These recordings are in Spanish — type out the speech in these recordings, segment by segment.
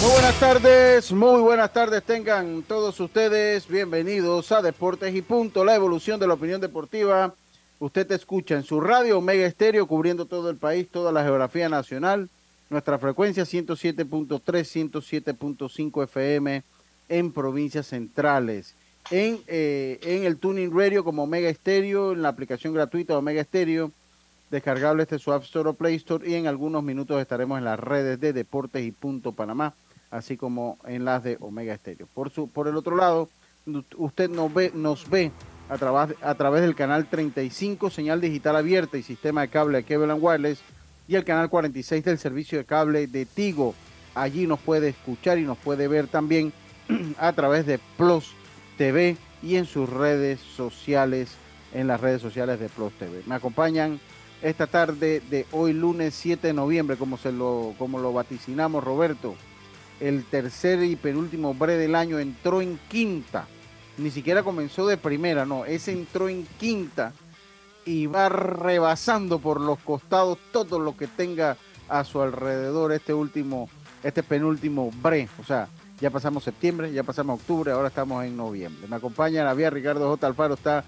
Buenas tardes, muy buenas tardes tengan todos ustedes. Bienvenidos a Deportes y Punto, la evolución de la opinión deportiva. Usted te escucha en su radio Omega Estéreo, cubriendo todo el país, toda la geografía nacional. Nuestra frecuencia 107.3, 107.5 FM en provincias centrales. En, eh, en el Tuning Radio como Omega Estéreo, en la aplicación gratuita Omega Estéreo, descargable este su App Store o Play Store. Y en algunos minutos estaremos en las redes de Deportes y Punto Panamá así como en las de Omega Estéreo. Por, su, por el otro lado, usted nos ve, nos ve a, través, a través del canal 35, señal digital abierta y sistema de cable de Cable Wireless, y el canal 46 del servicio de cable de Tigo. Allí nos puede escuchar y nos puede ver también a través de Plus TV y en sus redes sociales, en las redes sociales de Plus TV. Me acompañan esta tarde de hoy lunes 7 de noviembre, como, se lo, como lo vaticinamos Roberto el tercer y penúltimo bre del año, entró en quinta. Ni siquiera comenzó de primera, no, ese entró en quinta y va rebasando por los costados todo lo que tenga a su alrededor este último, este penúltimo bre. O sea, ya pasamos septiembre, ya pasamos octubre, ahora estamos en noviembre. Me acompaña la vía Ricardo J. Alfaro, está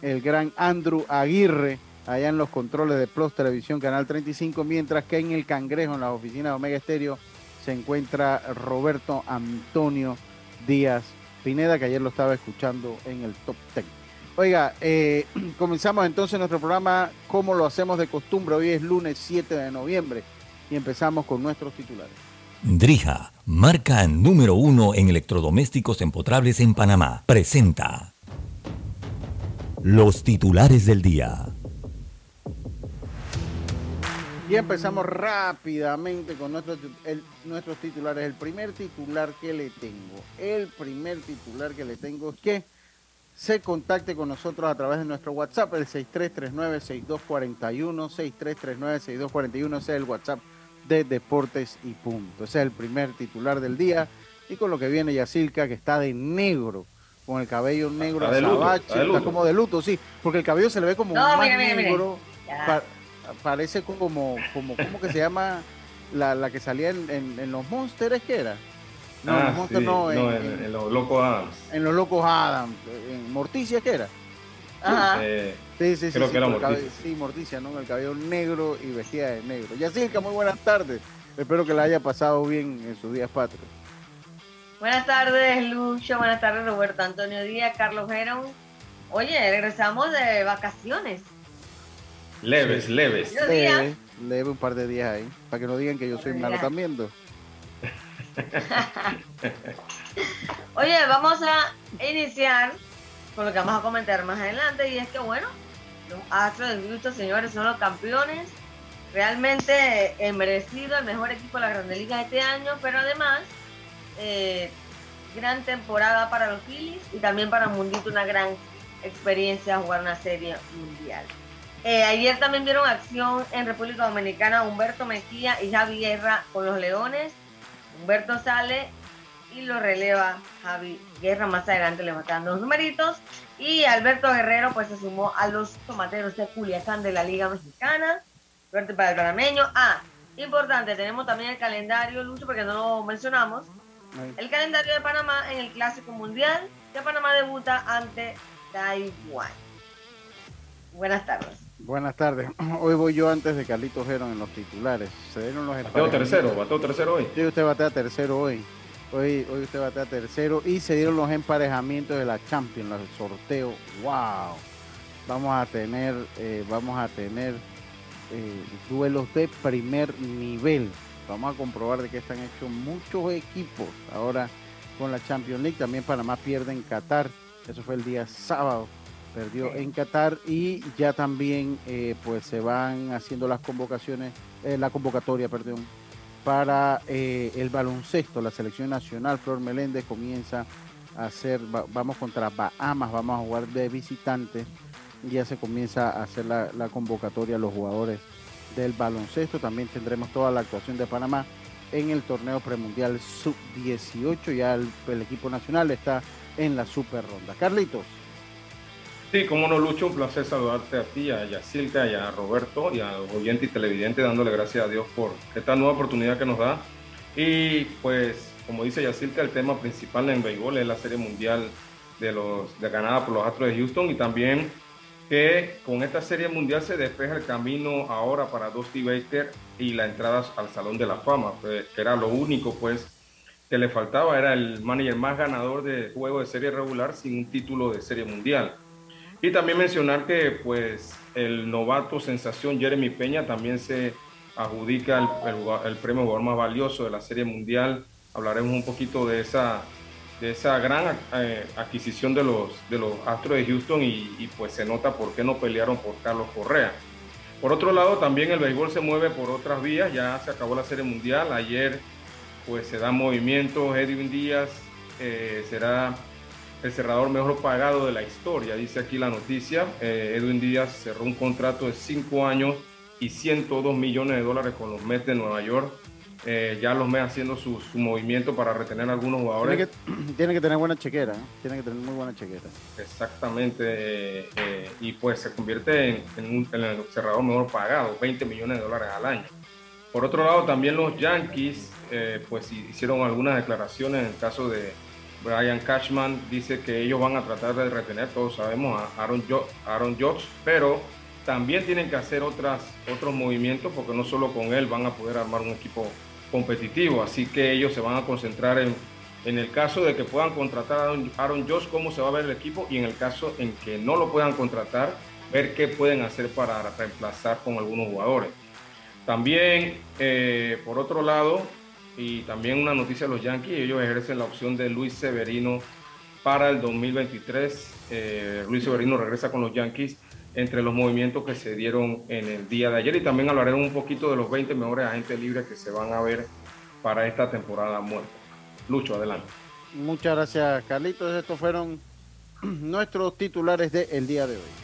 el gran Andrew Aguirre allá en los controles de Plus Televisión Canal 35, mientras que en el Cangrejo, en las oficinas de Omega Estéreo, se encuentra Roberto Antonio Díaz Pineda, que ayer lo estaba escuchando en el top 10. Oiga, eh, comenzamos entonces nuestro programa como lo hacemos de costumbre. Hoy es lunes 7 de noviembre y empezamos con nuestros titulares. Drija, marca número uno en electrodomésticos empotrables en Panamá, presenta los titulares del día. Y empezamos rápidamente con nuestros, nuestros titulares. El primer titular que le tengo, el primer titular que le tengo es que se contacte con nosotros a través de nuestro WhatsApp, el 6339-6241, 6339-6241, ese es el WhatsApp de Deportes y Punto. Ese es el primer titular del día. Y con lo que viene Yacilca, que está de negro, con el cabello negro está, está, como de luto, sí, porque el cabello se le ve como más negro parece como, como, ¿cómo que se llama? La, la que salía en, en, los Monsters, ¿qué era? No, en los ah, Monsters no, en, los Locos Adams. En los Locos Adams, en Morticia, ¿qué era? Ajá. Eh, sí, sí, sí. Creo que era Morticia. sí, Morticia, ¿no? El cabello negro y vestida de negro. Yacirca, muy buenas tardes. Espero que la haya pasado bien en sus días patrios. Buenas tardes, Lucho. Buenas tardes, Roberto Antonio Díaz, Carlos Gerón. Oye, regresamos de vacaciones. Leves, leves. Leve, leve un par de días ahí. Para que no digan que yo soy malo también. Oye, vamos a iniciar con lo que vamos a comentar más adelante. Y es que, bueno, los Astros de Houston, señores, son los campeones. Realmente eh, merecido el mejor equipo de la Grande Liga este año, pero además, eh, gran temporada para los Phillies y también para Mundito, una gran experiencia jugar una serie mundial. Eh, ayer también vieron acción en República Dominicana Humberto Mejía y Javi Guerra con los Leones. Humberto sale y lo releva Javi Guerra. Más adelante le matan los numeritos. Y Alberto Guerrero pues se sumó a los tomateros de Culiacán de la Liga Mexicana. Suerte para el panameño. Ah, importante, tenemos también el calendario, Lucho, porque no lo mencionamos. El calendario de Panamá en el Clásico Mundial, que Panamá debuta ante Taiwán. Buenas tardes. Buenas tardes. Hoy voy yo antes de Carlitos Geron en los titulares. Se dieron los Bateo tercero, bateo tercero hoy. Sí, usted batea tercero hoy. Hoy, hoy usted batea tercero y se dieron los emparejamientos de la Champions, el sorteo. ¡Wow! Vamos a tener, eh, vamos a tener eh, duelos de primer nivel. Vamos a comprobar de qué están hechos muchos equipos. Ahora con la Champions League, también Panamá pierde en Qatar. Eso fue el día sábado. Perdió en Qatar y ya también eh, pues se van haciendo las convocaciones, eh, la convocatoria, perdón, para eh, el baloncesto. La selección nacional, Flor Meléndez, comienza a hacer, vamos contra Bahamas, vamos a jugar de visitante. Ya se comienza a hacer la, la convocatoria a los jugadores del baloncesto. También tendremos toda la actuación de Panamá en el torneo premundial sub-18. Ya el, equipo nacional está en la super ronda. Carlitos. Sí, como no, Lucho, un placer saludarte a ti, a Yacilca y a Roberto y a los oyentes y televidentes, dándole gracias a Dios por esta nueva oportunidad que nos da. Y pues, como dice Yacilca, el tema principal en béisbol es la Serie Mundial de los de ganada por los Astros de Houston y también que con esta serie mundial se despeja el camino ahora para Dusty Baker y la entrada al Salón de la Fama, pues, que era lo único pues que le faltaba, era el manager más ganador de juego de serie regular sin un título de serie mundial. Y también mencionar que pues el novato sensación Jeremy Peña también se adjudica el, premio jugador más valioso de la serie mundial. Hablaremos un poquito de esa de esa gran eh, adquisición de los, de los Astros de Houston y, pues se nota por qué no pelearon por Carlos Correa. Por otro lado, también el béisbol se mueve por otras vías, ya se acabó la Serie Mundial, ayer pues se dan movimientos, Edwin Díaz eh, será el cerrador mejor pagado de la historia, dice aquí la noticia. Eh, Edwin Díaz cerró un contrato de 5 años y 102 millones de dólares con los Mets de Nueva York eh, ya los me haciendo su, movimiento para retener a algunos jugadores. Tiene que, tener buena chequera, ¿eh? tiene que tener muy buena chequera. Exactamente, y pues se convierte en, un, el cerrador mejor pagado, 20 millones de dólares al año. Por otro lado, también los Yankees pues hicieron algunas declaraciones en el caso de Brian Cashman, dice que ellos van a tratar de retener, todos sabemos, a Aaron, Aaron Judge, pero también tienen que hacer otros movimientos porque no solo con él van a poder armar un equipo competitivo, así que ellos se van a concentrar en, en el caso de que puedan contratar a Aaron Josh, cómo se va a ver el equipo, y en el caso en que no lo puedan contratar, ver qué pueden hacer para reemplazar con algunos jugadores. También, eh, por otro lado, y también una noticia de los Yankees, ellos ejercen la opción de Luis Severino para el 2023. Eh, Luis Severino regresa con los Yankees entre los movimientos que se dieron en el día de ayer y también hablaremos un poquito de los 20 mejores agentes libres que se van a ver para esta temporada muerta. Lucho, adelante. Muchas gracias, Carlitos. Estos fueron nuestros titulares del día de hoy.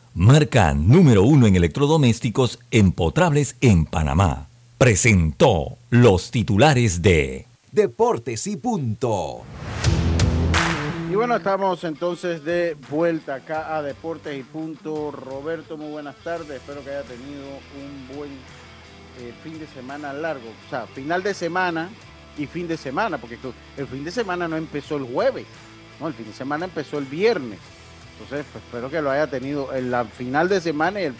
marca número uno en electrodomésticos empotrables en Panamá. Presentó los titulares de Deportes y Punto. Y bueno, estamos entonces de vuelta acá a Deportes y Punto. Roberto, muy buenas tardes. Espero que haya tenido un buen eh, fin de semana largo. O sea, final de semana y fin de semana, porque el fin de semana no empezó el jueves. No, el fin de semana empezó el viernes. Entonces, pues, espero que lo haya tenido en la final de semana, el,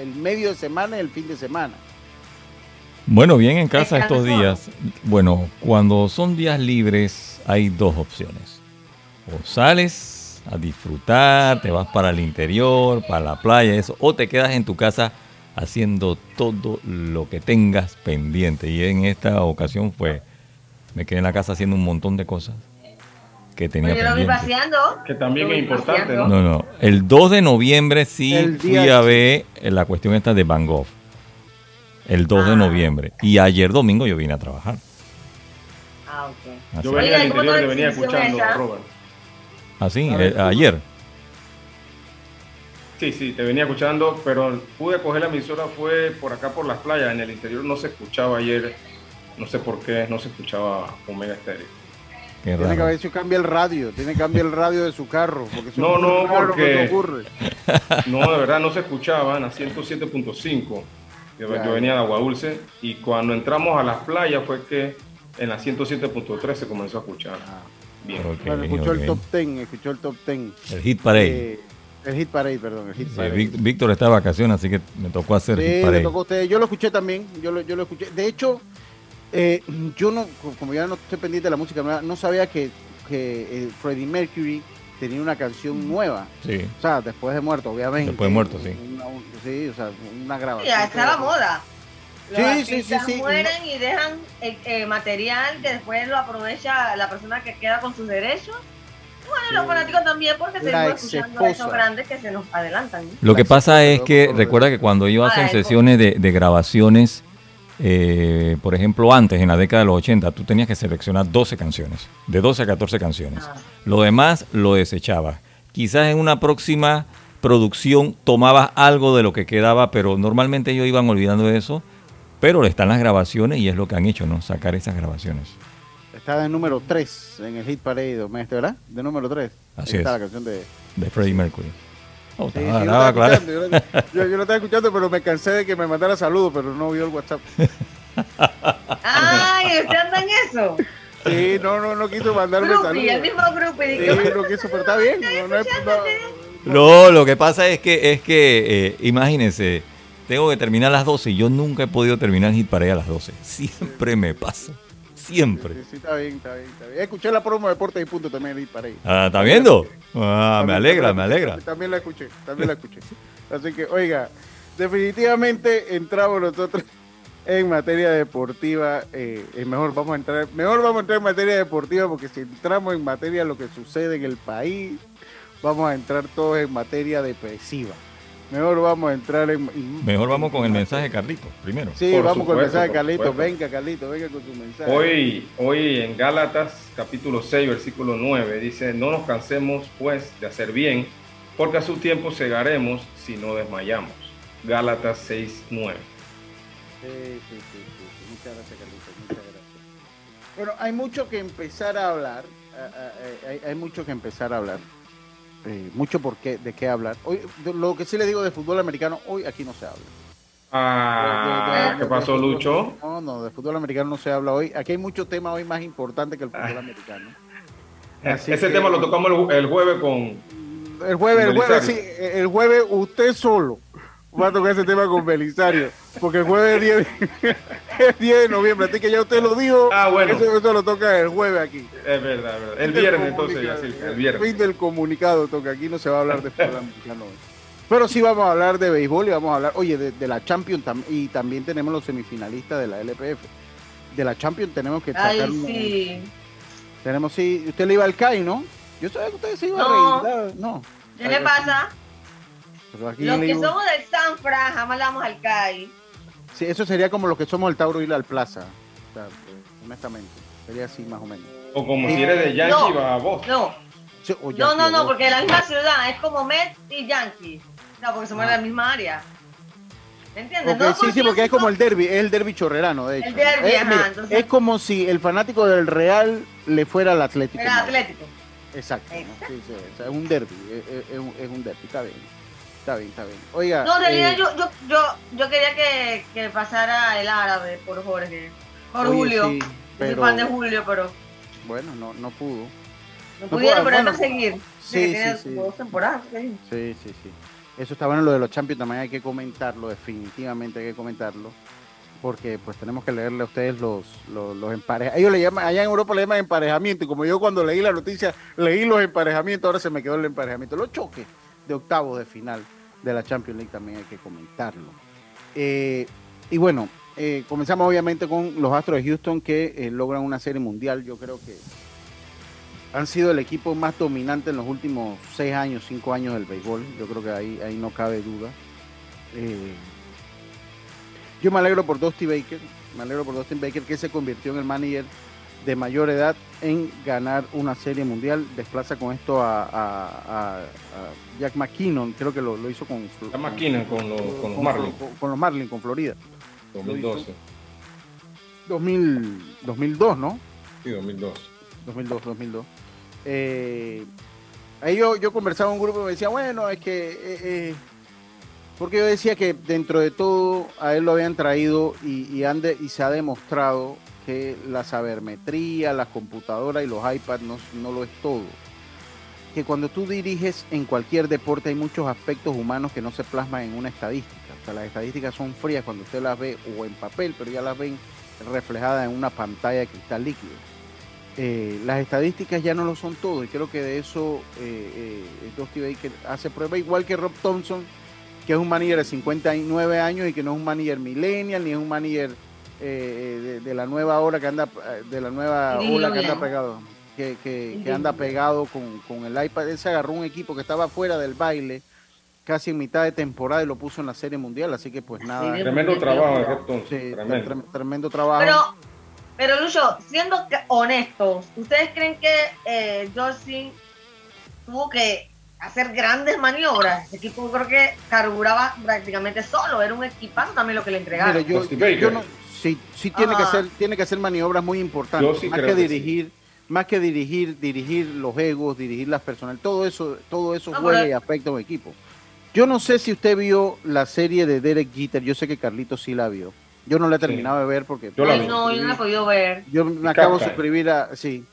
el, medio de semana y el fin de semana. Bueno, bien en casa estos días. Bueno, cuando son días libres hay dos opciones. O sales a disfrutar, te vas para el interior, para la playa, eso, o te quedas en tu casa haciendo todo lo que tengas pendiente. Y en esta ocasión fue, me quedé en la casa haciendo un montón de cosas que tenía Que también es importante, ¿no? No, no. El 2 de noviembre sí fui a ver la cuestión esta de Van Gogh. El 2 de ah. noviembre. Y ayer domingo yo vine a trabajar. Ah, ok. Yo venía al interior y venía escuchando a Robert. ¿Ah, sí? Eh, ayer. Sí, sí, te venía escuchando, pero pude coger la emisora, fue por acá por las playas, en el interior no se escuchaba ayer, no sé por qué, no se escuchaba Omega Tiene que ver si cambia el radio, tiene que cambiar el radio de su carro. Porque no, no, porque. No, de verdad no se escuchaban a 107.5. Yo, venía de Agua Dulce y cuando entramos a las playas fue que en la 107.3 se comenzó a escuchar. Ah. Bien. Bueno, escuchó el top 10, escuchó el top 10. El Hit Parade. Eh, el hit parade, perdón, el hit Sí, parade. Víctor está de vacaciones, así que me tocó hacer Sí, Hit le Parade. tocó a usted. Yo lo escuché también, yo lo, yo lo escuché. De hecho, eh, yo no, como ya no estoy pendiente de la música, nueva, no sabía que, que eh, Freddie Mercury tenía una canción nueva. Sí. O sea, después de muerto, obviamente. Después de muerto, sí. Una- sí, o sea, una grabación. Ya está la moda. Los Sí, sí, artistas sí, sí. mueren y dejan eh, eh, material que después lo aprovecha la persona que queda con sus derechos. Bueno, los fanáticos también porque La seguimos escuchando a esos grandes que se nos adelantan. Lo que pasa es que recuerda que cuando ellos Ah, hacen el- sesiones de, de grabaciones, eh, por ejemplo, antes, en la década de los 80, tú tenías que seleccionar 12 canciones, de 12 a 14 canciones. Ah. Lo demás lo desechabas. Quizás en una próxima producción tomabas algo de lo que quedaba, pero normalmente ellos iban olvidando de eso. Pero están las grabaciones y es lo que han hecho, ¿no? Sacar esas grabaciones. Está de número 3 en el hit parade, ¿verdad? De número 3. Así está es. la canción de... De Freddie Mercury. Oh, Sí, estaba- sí, yo, claro. escuchando, yo, yo- yo lo estaba escuchando, pero me cansé de que me mandara saludos, pero no vio el WhatsApp. ¡Ay! ¿Usted anda en eso? Sí, no, no, no quiso mandarme Groupie, el saludos. mismo groupie. Sí, dije, no quiso, pero está bien. No, no es- no- No, lo que pasa es que, es que eh, imagínense, tengo que terminar a las 12 y yo nunca he podido terminar el hit para a las 12. Siempre me pasa. Siempre. Sí, sí, está bien, está bien, está bien. Escuché la promo de Deportes y Punto también ahí para ahí. Ah, ¿Está viendo? Ah, me alegra, también me alegra. También la escuché, también la escuché. Así que, oiga, definitivamente entramos nosotros en materia deportiva. eh, eh, mejor vamos a entrar, mejor vamos a entrar en materia deportiva porque si entramos en materia de lo que sucede en el país, vamos a entrar todos en materia depresiva. Mejor vamos a entrar en. Mejor vamos con el en- mensaje, Carlito, primero. Sí, Por vamos con el mensaje, por Carlito. Venga, Carlito, venga con su mensaje. Hoy, hoy en Gálatas, capítulo 6, versículo 9, dice, no nos cansemos pues de hacer bien, porque a su tiempo segaremos si no desmayamos. Gálatas 6, 9. Sí, sí, sí, sí. Muchas gracias, Carlitos. Muchas gracias. Bueno, hay mucho que empezar a hablar. Hay, hay mucho que empezar a hablar. Eh, mucho por qué, de qué hablar. Hoy, de- lo que sí le digo de fútbol americano, hoy aquí no se habla. Ah, De- de- de- ¿qué pasó, fútbol- Lucho? No, no, de fútbol americano no se habla hoy. Aquí hay muchos temas hoy más importantes que el fútbol americano. Así Ese que- tema lo tocamos el, el jueves con... El jueves, el jueves, sí, el jueves usted solo va a tocar ese tema con Belisario, porque el jueves es 10, es 10 de noviembre, así que ya usted lo dijo, Ah, bueno. eso, eso lo toca el jueves aquí. Es verdad, es verdad. El viernes entonces, comunicado, Yacirca, el Fin viernes. del comunicado toca, aquí no se va a hablar de fútbol americano. Pero sí vamos a hablar de béisbol y vamos a hablar, oye, de, de la Champions tam- y también tenemos los semifinalistas de la LPF. De la Champions tenemos que sacar Ay, un-. Tenemos, sí, usted le iba al CAI, ¿no? Yo sabía que usted se iba No. a reír. No. ¿Qué le pasa? Pero aquí Los que somos del Sanfra jamás le damos al CAI. Sí, eso sería como los que somos el Tauro ir al Plaza. O sea, honestamente. Sería así más o menos. O como Sí. si eres de Yankee, No. va a vos. No, no, Yankee, no, no, porque es la misma ciudad, es como Mets y Yankees. No, porque somos de la misma área. ¿Me entiendes? Ok, No sí, sí, porque es como el derby. derby, es el derby chorrerano, de hecho. El derbi, Eh, ajá, entonces- Es como si el fanático del Real le fuera al Atlético. Era. Atlético. Exacto. Sí, sí, es un derby, es, es- es un, es un derby, está bien. Está bien, está bien. Oiga. No, en realidad eh, yo, yo, yo, yo quería que, que pasara el árabe por Jorge. Por oye, Julio. sí, Yo pero, soy fan de Julio, pero Bueno, no, no pudo. no No pudieron, pero bueno, a seguir. sí, sí, tiene sí. dos temporadas. ¿sí? Sí, sí, sí. Eso está bueno lo de los Champions, también hay que comentarlo, definitivamente hay que comentarlo. Porque pues tenemos que leerle a ustedes los, los, los emparejamientos. Ellos le llaman, allá en Europa le llaman emparejamiento. Y como yo cuando leí la noticia, leí los emparejamientos, ahora se me quedó el emparejamiento. Los choques de octavos de final de la Champions League también hay que comentarlo. Eh, y bueno, eh, comenzamos obviamente con los Astros de Houston que eh, logran una serie mundial. Yo creo que han sido el equipo más dominante en los últimos seis años, cinco años del béisbol. Yo creo que ahí, ahí no cabe duda. Yo me alegro por Dusty Baker, me alegro por Dustin Baker que se convirtió en el manager de mayor edad en ganar una serie mundial. Desplaza con esto a, a- a- a Jack McKinnon, creo que lo, lo hizo con, Está McKinnon con los, con los con- Marlins. con- con los Marlins, con Florida. 2012. 2000, 2002, ¿no? Sí, 2012. 2002, 2002. Eh, ahí yo, yo conversaba con un grupo y me decía, bueno, es que eh, eh, Porque yo decía que dentro de todo a él lo habían traído y, y, ande, y se ha demostrado que la sabermetría, las computadoras y los iPads no, no lo es todo. Que cuando tú diriges en cualquier deporte hay muchos aspectos humanos que no se plasman en una estadística. O sea, las estadísticas son frías cuando usted las ve o en papel, pero ya las ven reflejadas en una pantalla de cristal líquido. Eh, las estadísticas ya no lo son todo y creo que de eso eh, eh, hace prueba, igual que Rob Thompson, que es un manager de 59 años y que no es un manager millennial ni es un manager eh, de, de, la nueva hora que anda de la nueva ola que anda pegado que, que, que anda pegado con, con, el iPad. Él se agarró un equipo que estaba fuera del baile casi en mitad de temporada y lo puso en la serie mundial así que pues nada. tremendo trabajo Rob sí, tremendo. tremendo trabajo. Pero pero Lucho, siendo honestos, ¿ustedes creen que eh, Justin tuvo que hacer grandes maniobras? El equipo creo que carburaba prácticamente solo, era un equipazo también lo que le entregaron. Mira, yo, yo no, sí, sí tiene que hacer, tiene que hacer maniobras muy importantes, sí más que dirigir, que sí. más que dirigir, dirigir los egos, dirigir las personas, todo eso, todo eso no, juega pero... y afecta a un equipo. Yo no sé si usted vio la serie de Derek Jeter, yo sé que Carlito sí la vio. Yo no la he terminado sí. de ver porque... Yo la no, yo no la he podido ver. Yo me acabo de suscribir a... Sí.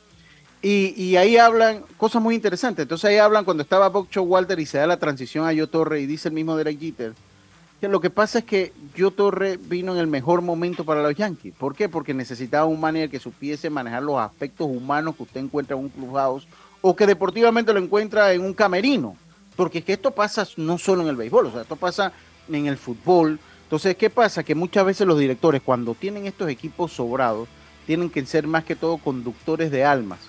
Y, y, ahí hablan cosas muy interesantes. Entonces ahí hablan cuando estaba Bob Walter y se da la transición a Yo Torre y dice el mismo Derek Jeter que lo que pasa es que Yo Torre vino en el mejor momento para los Yankees. ¿Por qué? Porque necesitaba un manager que supiese manejar los aspectos humanos que usted encuentra en un clubhouse o que deportivamente lo encuentra en un camerino. Porque es que esto pasa no solo en el béisbol, o sea, esto pasa en el fútbol, entonces, ¿qué pasa? Que muchas veces los directores, cuando tienen estos equipos sobrados, tienen que ser más que todo conductores de almas,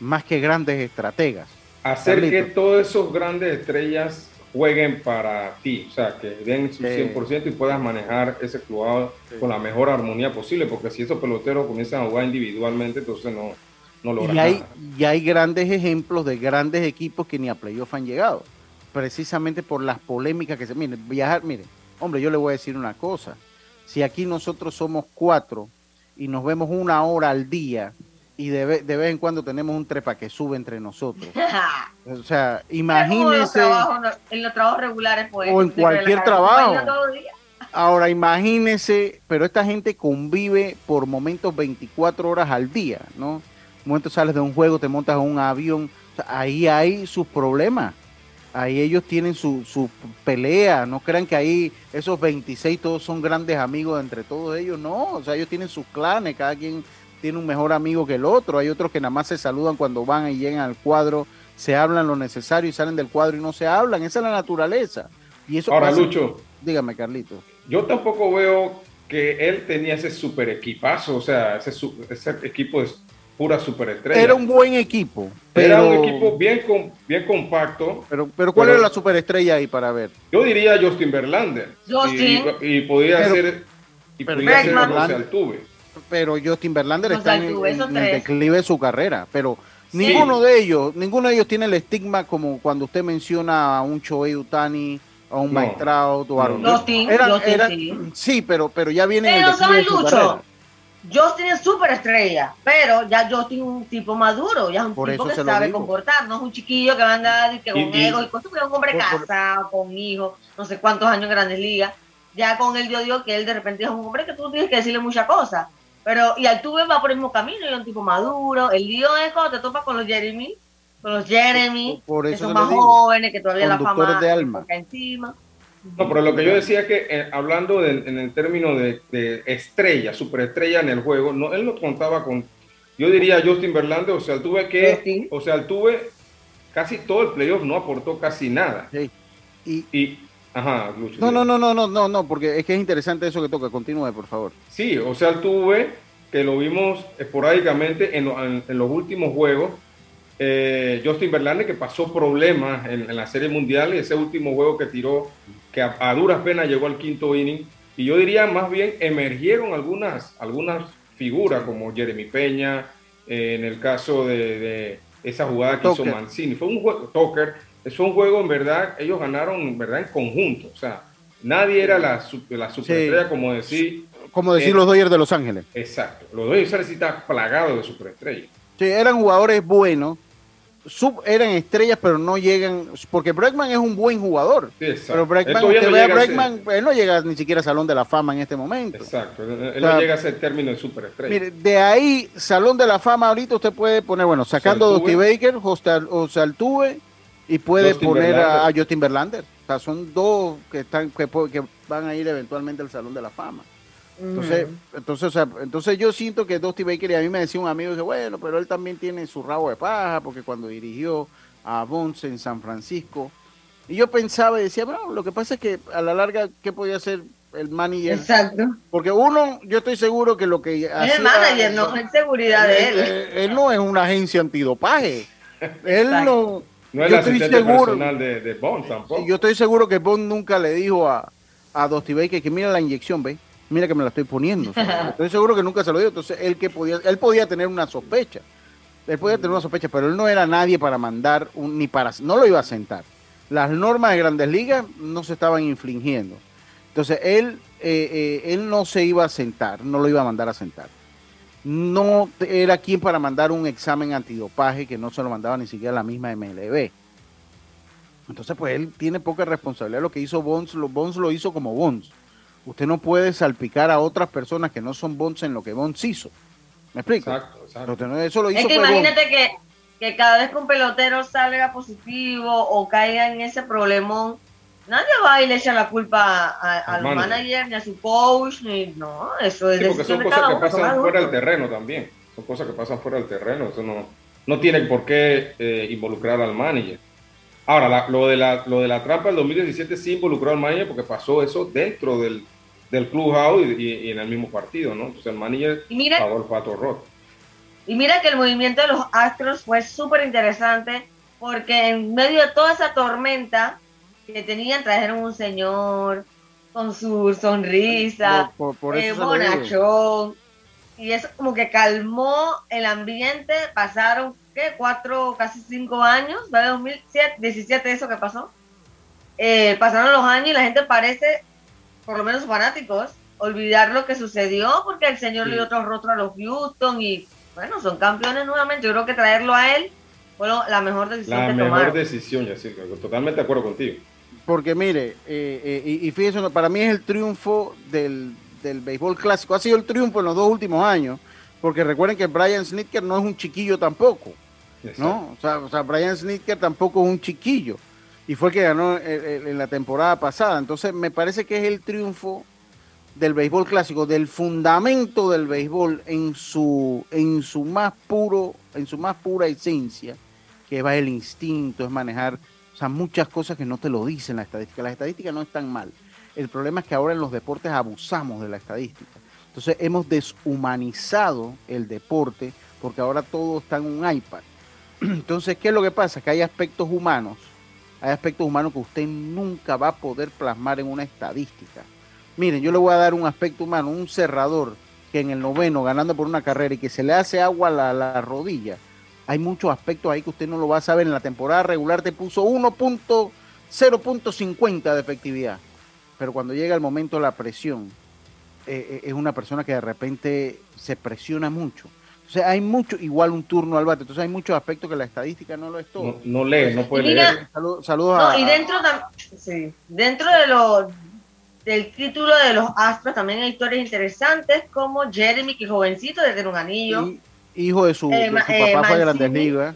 más que grandes estrategas. Hacer Carlito. que todas esas grandes estrellas jueguen para ti, o sea, que den su 100% y puedas manejar ese club sí. con la mejor armonía posible, porque si esos peloteros comienzan a jugar individualmente, entonces no, no logran y hay, nada. Y hay grandes ejemplos de grandes equipos que ni a playoff han llegado, precisamente por las polémicas que se... Miren, viajar, miren, Hombre, yo le voy a decir una cosa. Si aquí nosotros somos cuatro y nos vemos una hora al día y de, vez, de vez en cuando tenemos un trepa que sube entre nosotros. o sea, imagínense. En los trabajos regulares, pues. O en cualquier trabajo. Ahora, imagínense, pero esta gente convive por momentos 24 horas al día, ¿no? Un momento sales de un juego, te montas en un avión, o sea, ahí hay sus problemas ahí ellos tienen su, su, pelea, no crean que ahí esos 26 todos son grandes amigos entre todos ellos, no, o sea, ellos tienen sus clanes, cada quien tiene un mejor amigo que el otro, hay otros que nada más se saludan cuando van y llegan al cuadro, se hablan lo necesario y salen del cuadro y no se hablan, esa es la naturaleza. Y eso Ahora, pasa... Lucho, dígame, Carlito. Yo tampoco veo que él tenía ese super equipazo, o sea, ese, ese equipo de pura superestrella. Era un buen equipo. Pero... Era un equipo bien, com, bien compacto. Pero, pero ¿cuál pero, era la superestrella ahí para ver? Yo diría Justin Verlander. Justin. Y, y podía pero, ser. Y podía ser Altuve. Pero Justin Verlander está en, en, en, el declive de su carrera. Pero sí. ninguno de ellos, ninguno de ellos tiene el estigma como cuando usted menciona a un Choei Utani a un no, o a no. Eran, eran, sí. sí, pero, pero ya viene pero el declive de su Lucho. carrera. Justin es súper estrella, pero ya Justin es un tipo maduro, ya es un por tipo que sabe comportar, no es un chiquillo que va a andar que con y, ego y cosas, es un hombre por, casado, con hijos, no sé cuántos años en grandes ligas. Ya con él yo digo que él de repente es un hombre que tú tienes que decirle muchas cosas. Pero, y Altuve va por el mismo camino, y es un tipo maduro. El lío es cuando te topas con los Jeremy, con los Jeremy, por, por que son más digo. jóvenes, que todavía la fama de alma. encima. No, pero lo que yo decía que eh, hablando de, en el término de, de, estrella, superestrella en el juego, no, él no contaba con, yo diría Justin Verlander, o sea, tuve que, Justin. o sea, tuve casi todo el playoff, no aportó casi nada. Sí. Y, y ajá, Lucho, no, no, no, no, no, no, no, porque es que es interesante eso que toca, continúe, por favor. Sí, o sea, tuve que lo vimos esporádicamente en, en, en los últimos juegos, eh, Justin Verlander que pasó problemas en, en, la Serie Mundial, ese último juego que tiró, que a, a, duras penas llegó al quinto inning, y yo diría más bien emergieron algunas, algunas figuras como Jeremy Peña, eh, en el caso de, de, esa jugada que Tucker. hizo Mancini, fue un juego, Tucker, fue un juego en verdad, ellos ganaron en verdad en conjunto, o sea, nadie era la, la superestrella sí. como decir... Como decir eh, los Dodgers de Los Ángeles. Exacto, los Dodgers estaban plagados de superestrellas. Sí, eran jugadores buenos, sub, eran estrellas, pero no llegan, porque Bregman es un buen jugador. Sí, pero Bregman, usted no ve a llega a ser- Bregman, él no llega ni siquiera al Salón de la Fama en este momento. Exacto. Él, él O sea, no llega a ese término de superestrella. Mire, de ahí, Salón de la Fama, ahorita usted puede poner, bueno, sacando Altuve. Baker, o Saltuve, y puede poner a, Justin Verlander. O sea, son dos que están que, van a ir eventualmente al Salón de la Fama. Entonces, entonces, o sea, entonces yo siento que Dusty Baker, y a mí me decía un amigo que bueno, pero él también tiene su rabo de paja, porque cuando dirigió a Bonds en San Francisco, y yo pensaba y decía, bueno, lo que pasa es que a la larga, ¿qué podía hacer el manager? Exacto. Porque uno, yo estoy seguro que lo que Es hacía- el manager, no es seguridad de él. él, él no es una agencia antidopaje. Él no. No es yo el estoy asistente seguro. personal de, de Bond tampoco. Yo estoy seguro que Bond nunca le dijo a, a Dusty Baker que mira la inyección, ve, mira que me la estoy poniendo. Estoy seguro que nunca se lo dijo. Entonces él que podía, él podía tener una sospecha. Él podía tener una sospecha, pero él no era nadie para mandar un, ni para, no lo iba a sentar. Las normas de Grandes Ligas no se estaban infringiendo. Entonces él, eh, eh, él no se iba a sentar, no lo iba a mandar a sentar. No era quien para mandar un examen antidopaje que no se lo mandaba ni siquiera la misma MLB. Entonces, pues él tiene poca responsabilidad. Lo que hizo Bonds, lo, Bonds lo hizo como Bonds. Usted no puede salpicar a otras personas que no son Bonds en lo que Bonds hizo. ¿Me explico? Exacto, exacto. Usted no- Eso lo hizo Es que imagínate que, que cada vez que un pelotero salga positivo o caiga en ese problemón, nadie va y le echa la culpa a, Al manager. ni a su coach, ni no, eso es Sí, porque son de cosas que pasan fuera del terreno también. Son cosas que pasan fuera del terreno. Eso no, no tiene por qué eh, involucrar al manager. Ahora, la- lo, de la, lo de la trampa del 2017 sí involucró al manager porque pasó eso dentro del, del clubhouse y, y- y en el mismo partido, ¿no? Entonces el manager Y mira, pagó el pato roto. Y mira que el movimiento de los Astros fue súper interesante porque en medio de toda esa tormenta que tenían, trajeron un señor con su sonrisa, Por, eh, bonachón, y eso como que calmó el ambiente. Pasaron, ¿qué? Cuatro, casi cinco años, ¿vale? 2017, eso que pasó. Eh, pasaron los años y la gente parece, por lo menos fanáticos, olvidar lo que sucedió porque el señor Sí. le dio otro rostro a los Houston y bueno, son campeones nuevamente. Yo creo que traerlo a él fue lo- la mejor decisión La que mejor tomaron. decisión, Yacirca. Totalmente de acuerdo contigo. Porque mire, eh, eh, y, fíjese, para mí es el triunfo del, del béisbol clásico. Ha sido el triunfo en los dos últimos años. Porque recuerden que Brian Snitker no es un chiquillo tampoco. ¿no? O sea, o sea, Brian Snitker tampoco es un chiquillo. Y fue el que ganó eh, eh, en la temporada pasada. Entonces, me parece que es el triunfo del béisbol clásico, del fundamento del béisbol en su, en su más puro, en su más pura esencia, que va el instinto, es manejar, muchas cosas que no te lo dicen la estadística. Las estadísticas no están mal. El problema es que ahora en los deportes abusamos de la estadística. Entonces hemos deshumanizado el deporte porque ahora todo está en un iPad. Entonces, ¿qué es lo que pasa? Que hay aspectos humanos, hay aspectos humanos que usted nunca va a poder plasmar en una estadística. Miren, yo le voy a dar un aspecto humano, un cerrador que en el noveno ganando por una carrera y que se le hace agua a la rodilla. Hay muchos aspectos ahí que usted no lo va a saber. En la temporada regular te puso 1.0.50 de efectividad. Pero cuando llega el momento de la presión, eh, eh, es una persona que de repente se presiona mucho. O sea, hay mucho, igual un turno al bate. Entonces hay muchos aspectos que la estadística no lo es todo. No, no lee, no puede Y mira- leer. Salud- saludos No, a, y dentro, tam- sí, dentro de lo, del título de los Astros también hay historias interesantes como Jeremy, que jovencito, de tener un anillo. y- hijo de su, Eh, de su Ma- papá eh, fue de Grandes Mancini. Ligas.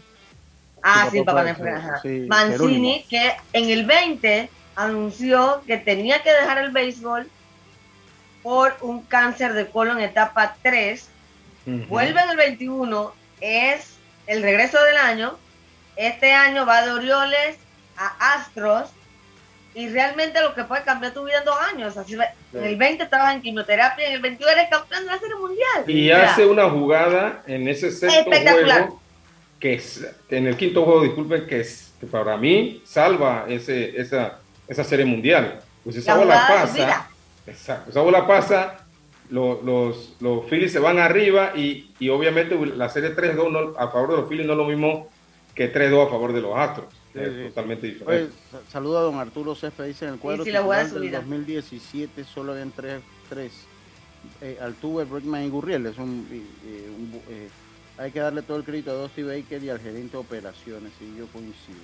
ah, sí, papá papá fue- sí, Mancini, que en el 20 anunció que tenía que dejar el béisbol por un cáncer de colon etapa 3. Ujú. Vuelve en el 21, es el regreso del año. Este año va de Orioles a Astros. Y realmente lo que puede cambiar tu vida en dos años. Así, En el 20 estabas en quimioterapia, en el 21 eres campeón de la Serie Mundial. Y sea, hace una jugada en ese sexto juego, que es, en el quinto juego, disculpen, que, es, que para mí salva ese, esa, esa serie mundial. Pues esa La bola pasa, exacto, esa bola pasa, lo- los, los Phillies se van arriba y, y obviamente la serie 3-2 no- a favor de los Phillies no es lo mismo que 3-2 a favor de los Astros. Sí, es sí. totalmente Oye, diferente. saluda a don Arturo Céspedes, dice en el cuadro sí, la jugada titular del vida. 2017 solo habían tres, tres eh, Altuve, Bregman y Gurriel. Es un, eh, un bu- eh, hay que darle todo el crédito a Dusty Baker y al gerente de operaciones, y yo coincido,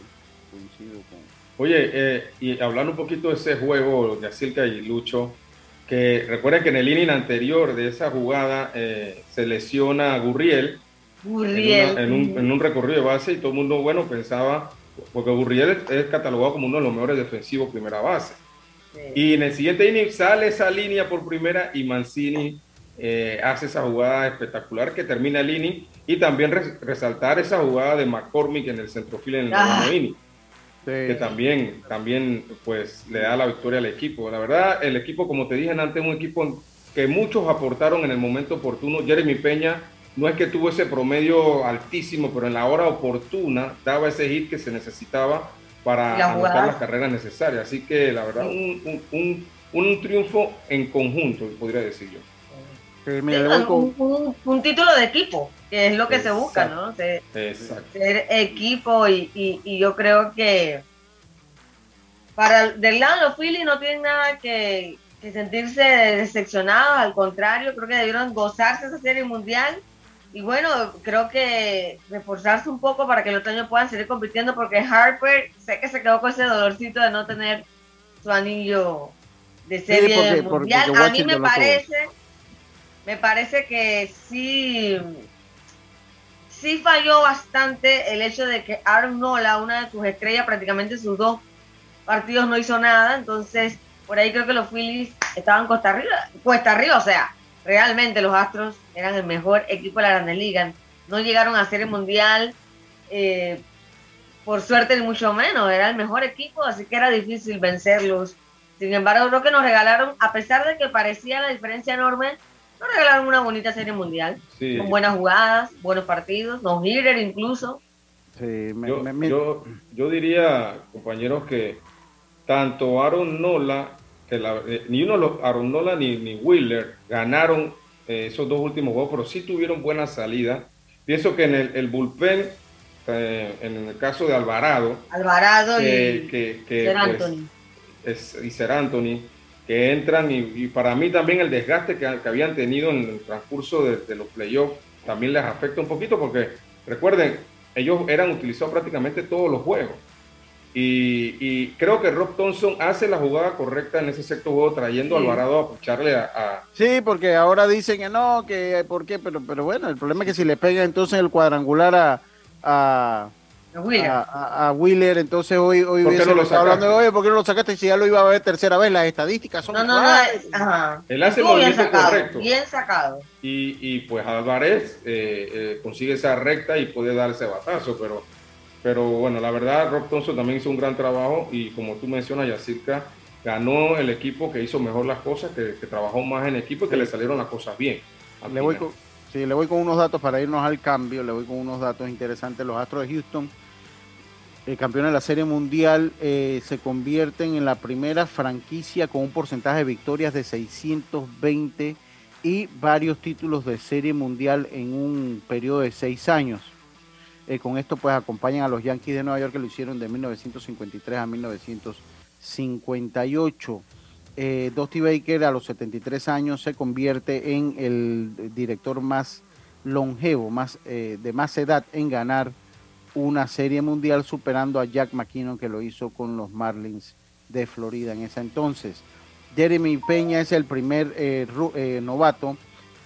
coincido con... Oye, eh, y hablando un poquito de ese juego de Asilca y Lucho, que recuerden que en el inning anterior de esa jugada eh, se lesiona a Gurriel, Gurriel. En, un, en, un, recorrido de base y todo el mundo, bueno, pensaba, porque Gurriel es, catalogado como uno de los mejores defensivos primera base. Sí. Y en el siguiente inning sale esa línea por primera y Mancini eh, hace esa jugada espectacular que termina el inning y también res, resaltar esa jugada de McCormick en el centrofil en el Ah. inning. Que también, también pues le da la victoria al equipo. La verdad, el equipo, como te dije antes, es un equipo que muchos aportaron en el momento oportuno. Jeremy Peña no es que tuvo ese promedio altísimo, pero en la hora oportuna daba ese hit que se necesitaba para La anotar las carreras necesarias. Así que la verdad, un, un, un, un triunfo en conjunto, podría decir yo. Sí, mira, con- un, título de equipo, que es lo que se busca, Exacto. ¿no? Se- Exacto. ser equipo y, y- y yo creo que para el- del lado de los Phillies no tienen nada que, que sentirse decepcionados, al contrario, creo que debieron gozarse esa serie mundial y bueno, creo que reforzarse un poco para que el otro año puedan seguir compitiendo porque Harper sé que se quedó con ese dolorcito de no tener su anillo de serie porque- mundial. porque a mí me parece, me parece que sí sí falló bastante el hecho de que Aaron Nola, una de sus estrellas, prácticamente sus dos partidos no hizo nada, entonces por ahí creo que los Phillies estaban cuesta arriba, cuesta arriba, o sea, realmente los Astros eran el mejor equipo de la Grande Liga, no llegaron a Serie Mundial, eh, por suerte ni mucho menos, era el mejor equipo, así que era difícil vencerlos. Sin embargo, creo que nos regalaron, a pesar de que parecía la diferencia enorme, nos regalaron una bonita Serie Mundial Sí. con buenas jugadas, buenos partidos, no hitter incluso. sí, me- Yo, me- me- yo, yo diría, compañeros, que tanto Aaron Nola, que la- eh, ni uno Aaron Nola ni, ni Wheeler ganaron eh, esos dos últimos juegos, pero sí tuvieron buena salida. Pienso que en el, el bullpen, eh, en el caso de Alvarado, Alvarado que, y que- que, Ser pues, Anthony. es, y Ser Anthony, que entran y, y para mí también el desgaste que, que habían tenido en el transcurso de, de los playoffs también les afecta un poquito porque recuerden, ellos eran utilizados prácticamente todos los juegos. Y, y creo que Rob Thompson hace la jugada correcta en ese sexto juego trayendo a Sí. Alvarado a pucharle a, a- Sí, porque ahora dicen que no, que por qué, pero, pero bueno, el problema es que si le pega entonces el cuadrangular a, a, Wheeler. a, a- a Wheeler, entonces hoy, hoy ¿Por qué no lo hablando de ¿por qué no lo sacaste si ya lo iba a ver tercera vez? Las estadísticas son no, no, no, ajá. Él hace el Estuvo bien movimiento sacado, correcto. bien sacado. y, y, pues Álvarez eh, eh, consigue esa recta y puede dar ese batazo, pero, pero bueno, la verdad Rob Thompson también hizo un gran trabajo y como tú mencionas, Yacirca ganó el equipo que hizo mejor las cosas, que, que trabajó más en equipo y que le salieron las cosas bien. Le voy, con, sí, le voy con unos datos para irnos al cambio, le voy con unos datos interesantes. Los Astros de Houston, el campeón de la Serie Mundial, eh, se convierten en la primera franquicia con un porcentaje de victorias de 620 y varios títulos de Serie Mundial en un periodo de seis años. Eh, con esto pues acompañan a los Yankees de Nueva York que lo hicieron de 1953 a 1958. Eh, Dusty Baker a los 73 años se convierte en el director más longevo, más eh, de más edad en ganar una serie mundial, superando a Jack McKinnon que lo hizo con los Marlins de Florida en ese entonces. Jeremy Peña es el primer eh, novato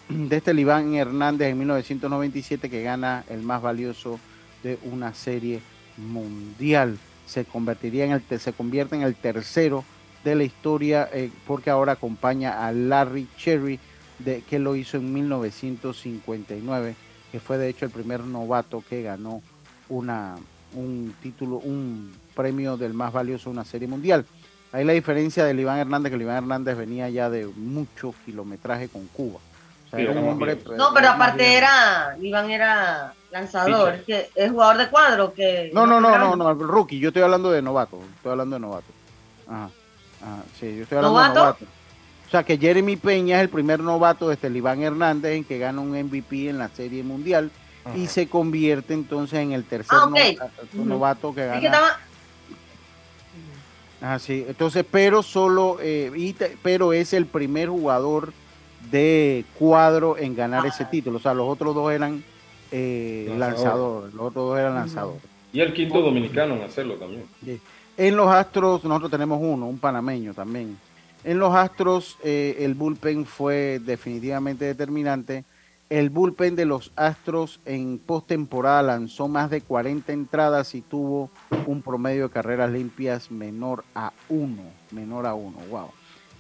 de este Iván Hernández en 1997 que gana el más valioso de una serie mundial. Se convertiría en el se convierte en el tercero de la historia eh, porque ahora acompaña a Larry Cherry de, que lo hizo en 1959, que fue de hecho el primer novato que ganó una, un título, un premio del más valioso de una serie mundial. Ahí la diferencia del Iván Hernández, que el Iván Hernández venía ya de mucho kilometraje con Cuba. O sea, Sí, era un hombre. No, pero aparte era, Iván era lanzador, Pitcher. que es jugador de cuadro, que No, no, no, no, no, el rookie. Yo estoy hablando de novato. Estoy hablando de novato. Ajá. Ajá, sí, yo estoy hablando ¿Novato? de novato. O sea que Jeremy Peña es el primer novato desde el Iván Hernández en que gana un MVP en la Serie Mundial y se convierte entonces en el tercer Ah, ok. no- novato que gana. que estaba- Ajá, sí. Entonces, pero solo, eh, y te- pero es el primer jugador de cuadro en ganar ese Ah. título. O sea, los otros dos eran eh, lanzador. Los otros dos eran lanzadores. Y el quinto dominicano en hacerlo también. En los Astros, nosotros tenemos uno, un panameño también. En los Astros, eh, el bullpen fue definitivamente determinante. El bullpen de los Astros en postemporada lanzó más de 40 entradas y tuvo un promedio de carreras limpias menor a uno. Menor a uno, wow.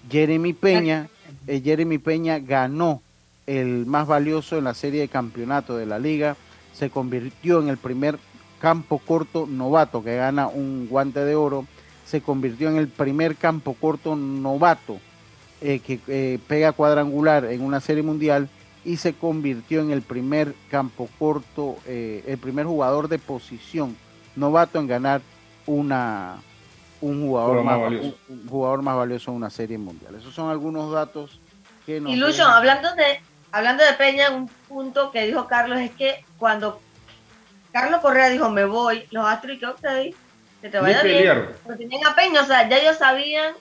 Jeremy Peña, eh, Jeremy Peña ganó el más valioso en la serie de campeonato de la liga. Se convirtió en el primer campo corto novato que gana un guante de oro, se convirtió en el primer campo corto novato eh, que eh, pega cuadrangular en una serie mundial y se convirtió en el primer campo corto, eh, el primer jugador de posición novato en ganar una un jugador, más, valioso. Un, jugador más valioso en una serie mundial. Esos son algunos datos que nos... Y Lucho, hablando de, hablando de Peña, un punto que dijo Carlos es que cuando Carlos Correa dijo, me voy, los Astros y que, ok, que te vaya bien. Porque tenían a Peña, o sea, ya ellos sabían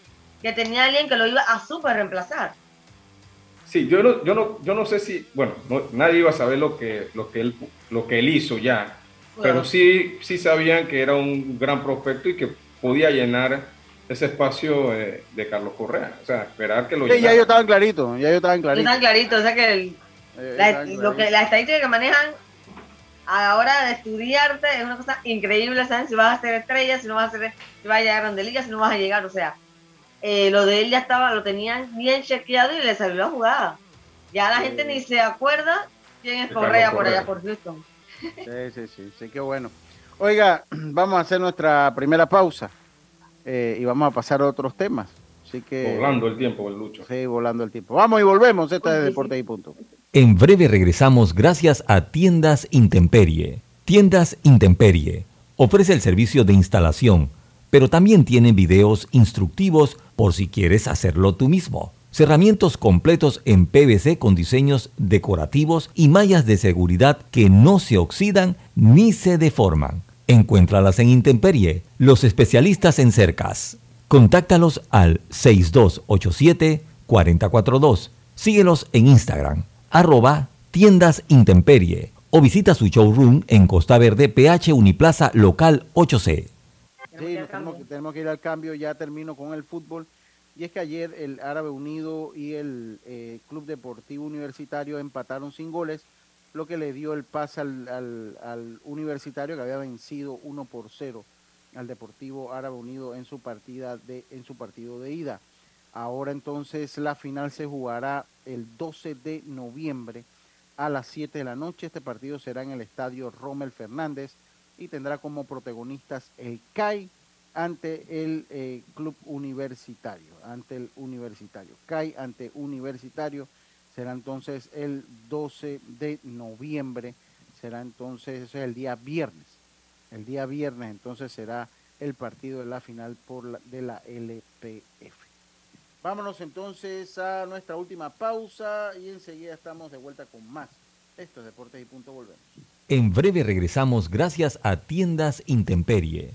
que tenía alguien que lo iba a súper reemplazar. Sí, yo no, yo no, yo no sé si, bueno, nadie iba a saber lo que, lo que él, lo que él hizo ya, pero sí, sí sabían que era un gran prospecto y que podía llenar ese espacio de, Carlos Correa. O sea, esperar que lo sí, ya ellos estaban claritos, ya ellos estaban claritos. Estaban claritos, o sea que, la, lo que la estadística que manejan a la hora de estudiarte es una cosa increíble, ¿saben? Si vas a ser estrella, si no vas a ser, si vas a llegar a Grande Liga, si no vas a llegar, o sea, eh, lo de él ya estaba, lo tenían bien chequeado y le salió la jugada. Ya la gente ni se acuerda quién es Correa por allá por Houston. Sí, sí, sí, sí, qué bueno. Oiga, vamos a hacer nuestra primera pausa eh, y vamos a pasar a otros temas. Así que, volando el tiempo, el Lucho. Sí, volando el tiempo. Vamos y volvemos. Esta es Deporte y Punto. En breve regresamos gracias a Tiendas Intemperie. Tiendas Intemperie ofrece el servicio de instalación, pero también tiene videos instructivos por si quieres hacerlo tú mismo. Cerramientos completos en PVC con diseños decorativos y mallas de seguridad que no se oxidan ni se deforman. Encuéntralas en Intemperie, los especialistas en cercas. Contáctalos al 6287 442. Síguelos en Instagram arroba tiendas intemperie o visita su showroom en Costa Verde, PH Uniplaza Local 8C. Sí, tenemos, que ir al cambio, ya termino con el fútbol. Y es que ayer el Árabe Unido y el eh, Club Deportivo Universitario empataron sin goles, lo que le dio el pase al, Universitario que había vencido 1 por 0 al Deportivo Árabe Unido en su partida en su partido de ida. Ahora entonces la final se jugará el 12 de noviembre a las 7 de la noche. Este partido será en el estadio Rommel Fernández y tendrá como protagonistas el CAI ante el eh, club universitario, ante el universitario. CAI ante universitario será entonces el 12 de noviembre, será entonces el día viernes. El día viernes entonces será el partido de la final por de la LPF. Vámonos entonces a nuestra última pausa y enseguida estamos de vuelta con más. Esto es Deportes y Punto, volvemos. En breve regresamos gracias a Tiendas Intemperie.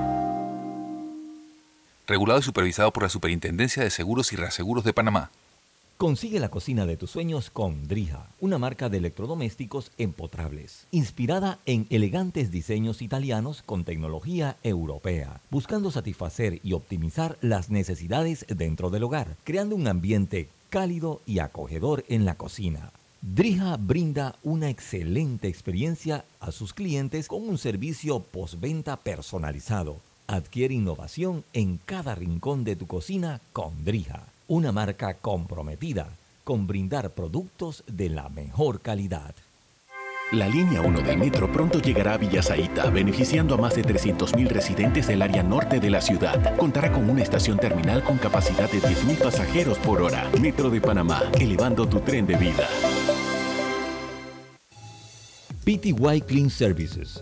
Regulado y supervisado por la Superintendencia de Seguros y Reaseguros de Panamá. Consigue la cocina de tus sueños con Drija, una marca de electrodomésticos empotrables, inspirada en elegantes diseños italianos con tecnología europea, buscando satisfacer y optimizar las necesidades dentro del hogar, creando un ambiente cálido y acogedor en la cocina. Drija brinda una excelente experiencia a sus clientes con un servicio postventa personalizado Adquiere innovación en cada rincón de tu cocina con Drija, una marca comprometida con brindar productos de la mejor calidad. La línea 1 del metro pronto llegará a Villasaita, beneficiando a más de 300.000 residentes del área norte de la ciudad. Contará con una estación terminal con capacidad de 10.000 pasajeros por hora. Metro de Panamá, elevando tu tren de vida. PTY Clean Services,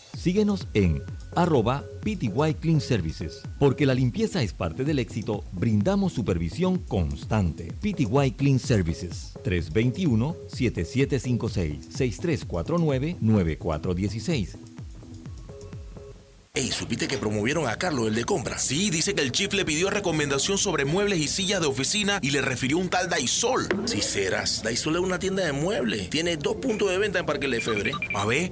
Síguenos en arroba PTY Clean Services. Porque la limpieza es parte del éxito, brindamos supervisión constante. PTY Clean Services 321-7756-6349-9416. Ey, ¿supiste que promovieron a Carlos, el de compra? Sí, dice que el chief le pidió recomendación sobre muebles y sillas de oficina y le refirió un tal Daisol. Si serás, Daisol es una tienda de muebles. Tiene dos puntos de venta en Parque Lefebvre. A ver,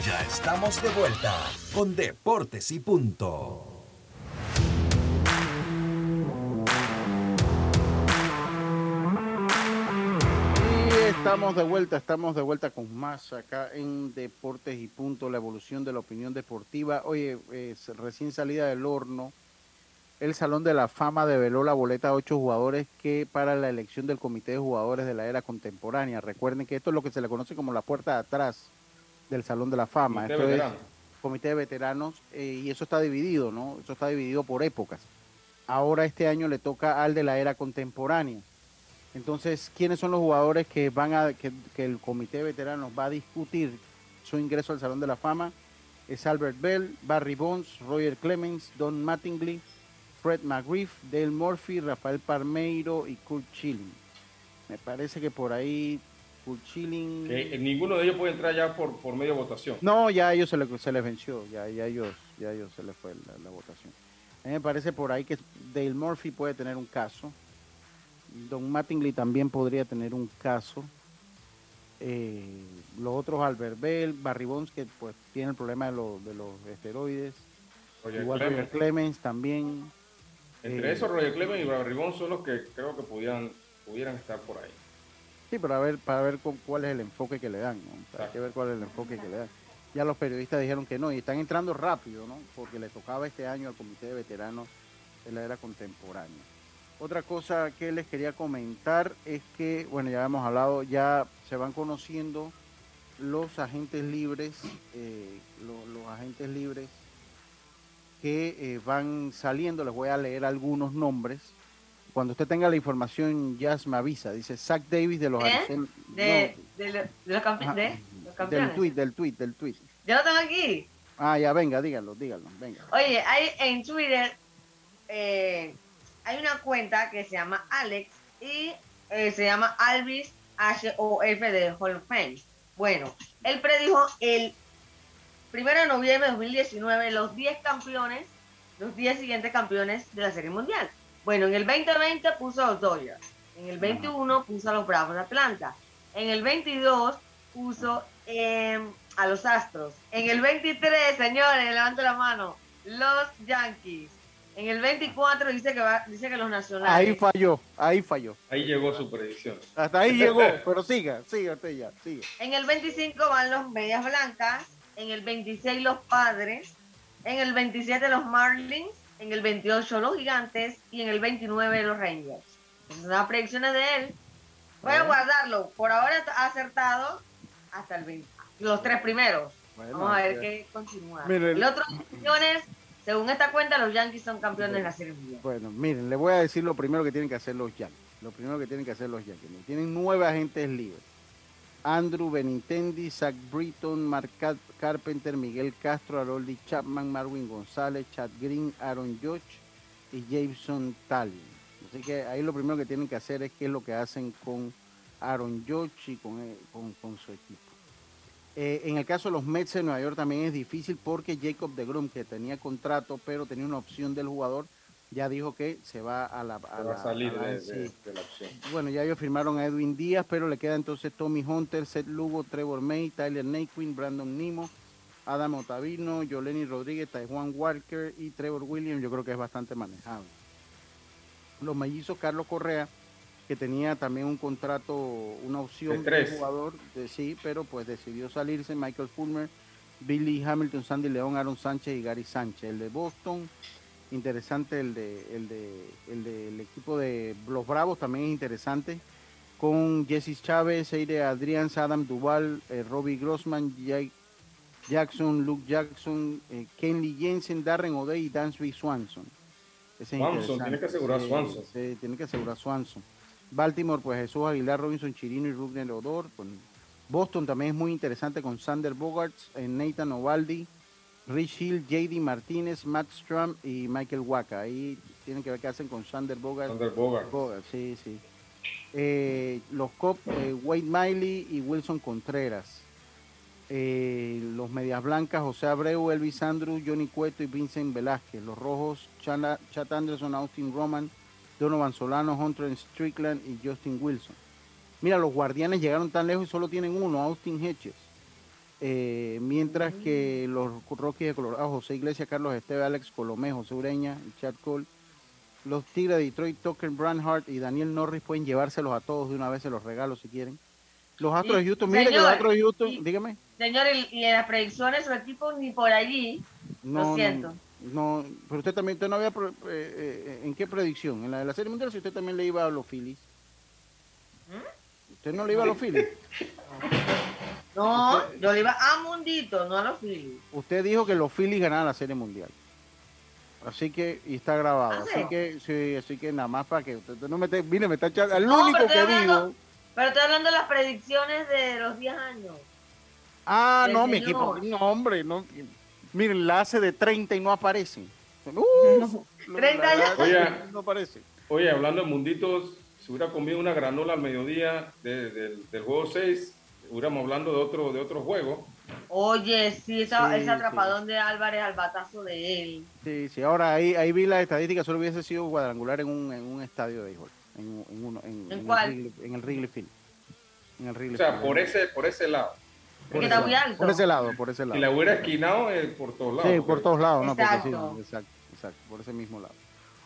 Ya estamos de vuelta con Deportes y Punto. Y estamos de vuelta, estamos de vuelta con más acá en Deportes y Punto, la evolución de la opinión deportiva. Oye, recién salida del horno, el Salón de la Fama develó la boleta a ocho jugadores que para la elección del Comité de Jugadores de la Era Contemporánea. Recuerden que esto es lo que se le conoce como la puerta de atrás del Salón de la Fama. Comité Esto de es veteranos. Comité de Veteranos eh, y eso está dividido, ¿no? Eso está dividido por épocas. Ahora este año le toca al de la Era Contemporánea. Entonces, ¿quiénes son los jugadores que van a que, que el Comité de Veteranos va a discutir su ingreso al Salón de la Fama? Es Albert Bell, Barry Bonds, Roger Clemens, Don Mattingly, Fred McGriff, Dale Murphy, Rafael Parmeiro y Kurt Schilling. Me parece que por ahí Que ninguno de ellos puede entrar ya por, por medio de votación. No, ya a ellos se, le- se les venció, ya, ya ellos, ya ellos se les fue la, la votación. A mí me parece por ahí que Dale Murphy puede tener un caso. Don Mattingly también podría tener un caso. Eh, los otros, Albert Bell, Barry Bonds, que pues tiene el problema de, los- de los esteroides. Roger Igual Clemens. Roger Clemens también. Entre Eh, esos, Roger Clemens y Barry Bonds son los que creo que pudieran, pudieran estar por ahí. Sí, para ver, para ver cu- cuál es el enfoque que le dan, ¿no? Hay que ver cuál es el enfoque que le dan. Ya los periodistas dijeron que no, y están entrando rápido, ¿no? Porque le tocaba este año al Comité de Veteranos de la Era Contemporánea. Otra cosa que les quería comentar es que, bueno, ya hemos hablado, ya se van conociendo los agentes libres, eh, lo- los, agentes libres que eh, van saliendo, les voy a leer algunos nombres. Cuando usted tenga la información, ya me avisa. Dice Zach Davis de los ¿Eh? Arizona- De, no, de, lo- de los, campe- Ajá. de los del campeones. tweet, del tweet, del tweet. Yo lo tengo aquí. Ah, ya, venga, díganlo, díganlo, venga. Oye, hay en Twitter eh, hay una cuenta que se llama Alex y eh, se llama Alvis H-O-F de Hall of Fame. Bueno, él predijo el 1 de noviembre de 2019 los 10 campeones, los 10 siguientes campeones de la Serie Mundial. Bueno, en el 2020 puso a los Dodgers, en el 21 puso a los Bravos de Atlanta, en el 22 puso eh, a los Astros, en el 23, señores, levante la mano, los Yankees. En el 24 dice que va, dice que los nacionales. Ahí falló, ahí falló. Ahí llegó su predicción. Hasta ahí llegó, pero siga, siga usted ya, siga. En el 25 van los Medias Blancas. En el 26 los Padres. En el 27 los Marlins, en el 28 los Gigantes y en el 29 los Rangers. Esas son las predicciones de él. Voy a guardarlo. Por ahora ha acertado hasta el 20, los tres primeros. Bueno, Vamos a ver qué continúa. Mire, El otro opciones, según esta cuenta, los Yankees son campeones de la Serie Mundial. Bueno, miren, le voy a decir lo primero que tienen que hacer los Yankees. Lo primero que tienen que hacer los Yankees. Miren, Tienen nueve agentes libres. Andrew Benintendi, Zach Britton, Mark Car- Carpenter, Miguel Castro, Haroldi Chapman, Marwin González, Chad Green, Aaron Judge y Jason Talley. Así que ahí lo primero que tienen que hacer es qué es lo que hacen con Aaron Judge y con, eh, con- con su equipo. Eh, en el caso de los Mets de Nueva York también es difícil porque Jacob de Grom, que tenía contrato pero tenía una opción del jugador, ya dijo que se va a la... Va a salir la- de, sí. de- de la opción. Bueno, ya ellos firmaron a Edwin Díaz, pero le queda entonces Tommy Hunter, Seth Lugo, Trevor May, Tyler Naquin, Brandon Nimo, Adam Otavino, Yoleni Rodríguez, Taiwan Walker y Trevor Williams. Yo creo que es bastante manejable. Los mellizos Carlos Correa, que tenía también un contrato, una opción De de jugador, de, sí, pero pues decidió salirse. Michael Fulmer, Billy Hamilton, Sandy León, Aaron Sánchez y Gary Sánchez. El de Boston, interesante el de el de el del equipo de los Bravos también es interesante con Jesse Chávez, Eire Adrián, Adam Duval, eh, Robbie Grossman, Jake Jackson, Luke Jackson, eh, Kenley Jensen, Darren O'Day y Dansby Swanson. Ese tiene que asegurar Sí, Swanson. sí, tiene que asegurar Swanson. Baltimore, pues Jesús Aguilar, Robinson Chirino y Rubner Odor. Pues, Boston también es muy interesante con Sander Bogarts, eh, Nathan Ovaldi, Rich Hill, JD Martínez, Matt Strum y Michael Waka. Ahí tienen que ver qué hacen con Sander Bogarts. Sander. Bogarts, sí, sí. Eh, los Cop, eh, Wade Miley y Wilson Contreras. Eh, los Medias Blancas, José Abreu, Elvis Andrew, Johnny Cueto y Vincent Velázquez. Los Rojos, Chana- Chat Anderson, Austin Roman, Donovan Solano, Hunter Strickland y Justin Wilson. Mira, los Guardianes llegaron tan lejos y solo tienen uno, Austin Hedges. Eh, mientras que los Rockies de Colorado, José Iglesias, Carlos Esteve, Alex Colomé, José Ureña y Chad Cole. Los Tigres de Detroit, Tucker Branhart y Daniel Norris pueden llevárselos a todos de una vez, se los regalo si quieren. Los Astros de Houston, mire que los Astros de Houston, y- dígame. Señor, y, en las predicciones, su equipo ni por allí. No, Lo siento. No, no, pero usted también, usted no había, eh, eh, ¿en qué predicción? En la de la Serie Mundial, si usted también le iba a los Phillies. ¿Mm? ¿Usted no le iba a los Phillies? No, yo le iba a Mundito, no a los Phillies. Usted dijo que los Phillies ganaban la Serie Mundial. Así que, y está grabado. ¿Ah, sí? Así que, sí, así que nada más para que usted no me esté, mire, me está echando, el No, único que hablando- digo. Pero estoy hablando de las predicciones de los 10 años. Ah, no, mi equipo, no, hombre, no. Miren, la hace de 30 y no aparece. Uh, 30 la- ya. Oye. no aparece. Oye, hablando de munditos, si hubiera comido una granola al mediodía de- del- del juego 6, hubiéramos hablando de otro, de otro juego. Oye, sí, esa- Sí, ese atrapadón de Álvarez al batazo de él. Sí, sí, ahora ahí, ahí vi las estadísticas, solo hubiese sido cuadrangular en un, en un estadio de béisbol. En, en, uno, en, ¿En el cuál? Wrigley- en el Wrigley Field. En el Wrigley O sea, Field. por ese, por ese lado. Por ese está muy lado, alto. Por ese lado, por ese lado. la hubiera esquinado eh, por todos lados. Sí, porque- por todos lados, no, porque sí, Exacto. exacto, exacto, por ese mismo lado.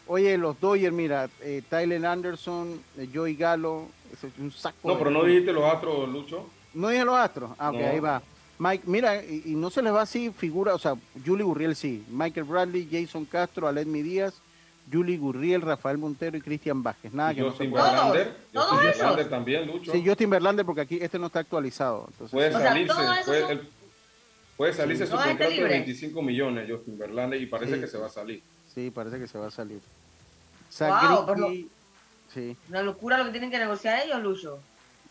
Oye, los Dodgers, mira, eh, Tyler Anderson, eh, Joey Gallo, ese es un saco. No, de- pero no dijiste los astros, Lucho. No dije los astros. Ah, ok, No. ahí va. Mike, mira, y, y no se les va así figura, o sea, Julie Gurriel sí, Michael Bradley, Jason Castro, Aledmi Díaz, Julie Gurriel, Rafael Montero y Cristian Vázquez. Nada Y que no se Justin. Todos, Verlander. todos Justin. Verlander también, Lucho. Sí, Justin Verlander, porque aquí este no está actualizado. Entonces, Puede O sea, salirse, puede, puede salirse Sí. su No, contrato de libre. 25 millones, Justin Verlander, y parece Sí, que se va a salir. sí, parece que se va a salir. Wow, pero- Greinke, sí, Una locura lo que tienen que negociar ellos, Lucho.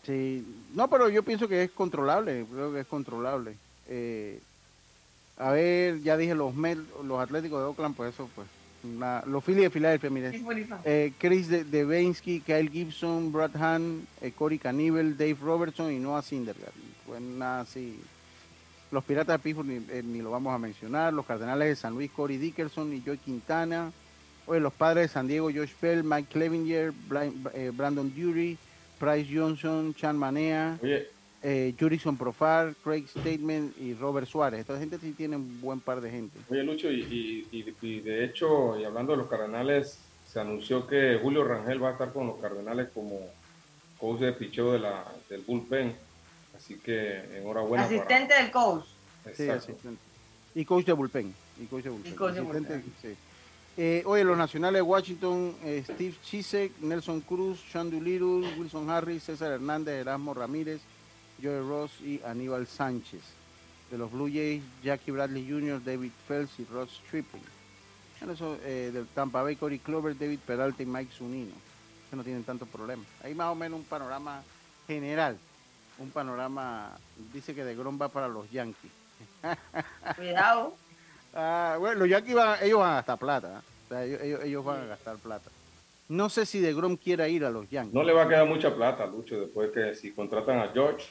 Sí. No, pero yo pienso que es controlable, creo que es controlable. Eh, a ver, ya dije los Mets, los Atléticos de Oakland, pues eso, pues. una- los Phillies de Filadelfia, mire. Eh, Chris de Devensky, Kyle Gibson, Brad Hahn, eh, Corey Caníbal, Dave Robertson y Noah Syndergaard. Pues nada así. Los Piratas de Pittsburgh ni, eh, ni lo vamos a mencionar. Los Cardenales de San Luis, Corey Dickerson y Joey Quintana. Oye, los Padres de San Diego, Josh Bell, Mike Clevinger, eh, Brandon Dury, Price Johnson, Chan Manea, eh, Jurison Profar, Craig Statement y Robert Suárez. Esta gente sí tiene un buen par de gente. oye Lucho, y, y- y- y de hecho, y hablando de los Cardenales, se anunció que Julio Rangel va a estar con los Cardenales como coach de picheo de la, del bullpen. Así que enhorabuena. para- Asistente del coach. Sí, Exacto. asistente. Y coach de bullpen. Y coach de bullpen. Y coach de bullpen. sí. Eh, oye, los nacionales Washington, eh, Steve Chisek, Nelson Cruz, Sean Doolittle, Wilson Harris, César Hernández, Erasmo Ramírez, Joey Ross y Aníbal Sánchez. De los Blue Jays, Jackie Bradley Jr., David Phelps y Ross Stripping. Bueno, eso, eh, del Tampa Bay, Corey Clover, David Peralta y Mike Zunino. Eso no tienen tanto problema. Hay más o menos un panorama general. Un panorama, dice que de Grom va para los Yankees. Cuidado. Ah, bueno, los Yankees van, ellos van a gastar plata. ¿eh? O sea, ellos, van a gastar plata. No sé si de Grom quiera ir a los Yankees. No le va a quedar mucha plata, Lucho, después que si contratan a George.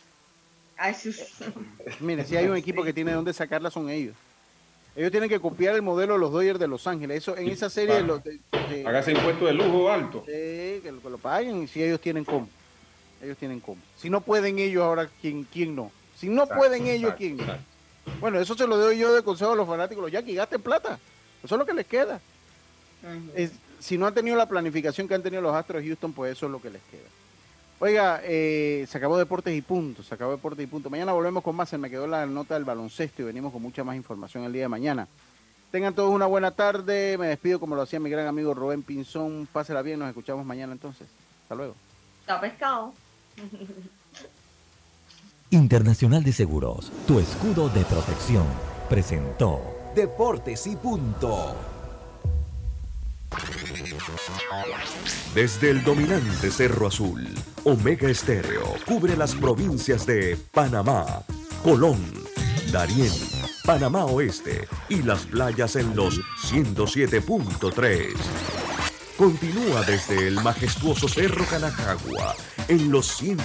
Ay, sí. Mire, si hay un equipo que tiene dónde sacarla son ellos. Ellos tienen que copiar el modelo de los Dodgers de Los Ángeles. Eso en esa serie de los- de- de- Hágase impuesto de lujo alto. Sí, que lo, que lo paguen si ellos tienen cómo. Ellos tienen cómo. Si no pueden ellos ahora, ¿quién, quién no? Si no Exacto, pueden ellos, exacto, ¿quién no? Bueno, eso se lo doy yo de consejo a los fanáticos. Los Yankees, gasten plata. Eso es lo que les queda. Es- si no han tenido la planificación que han tenido los Astros de Houston, pues eso es lo que les queda. Oiga, eh, se acabó Deportes y Punto, se acabó Deportes y Punto. Mañana volvemos con más, se me quedó la nota del baloncesto y venimos con mucha más información el día de mañana. Tengan todos una buena tarde, me despido como lo hacía mi gran amigo Rubén Pinzón. Pásela bien, nos escuchamos mañana entonces. Hasta luego. Está pescado. Internacional de Seguros, tu escudo de protección, presentó Deportes y punto. Desde el dominante Cerro Azul, Omega Estéreo cubre las provincias de Panamá, Colón, Darién, Panamá Oeste y las playas en los 107.3. Continúa desde el majestuoso Cerro Canajagua en los 100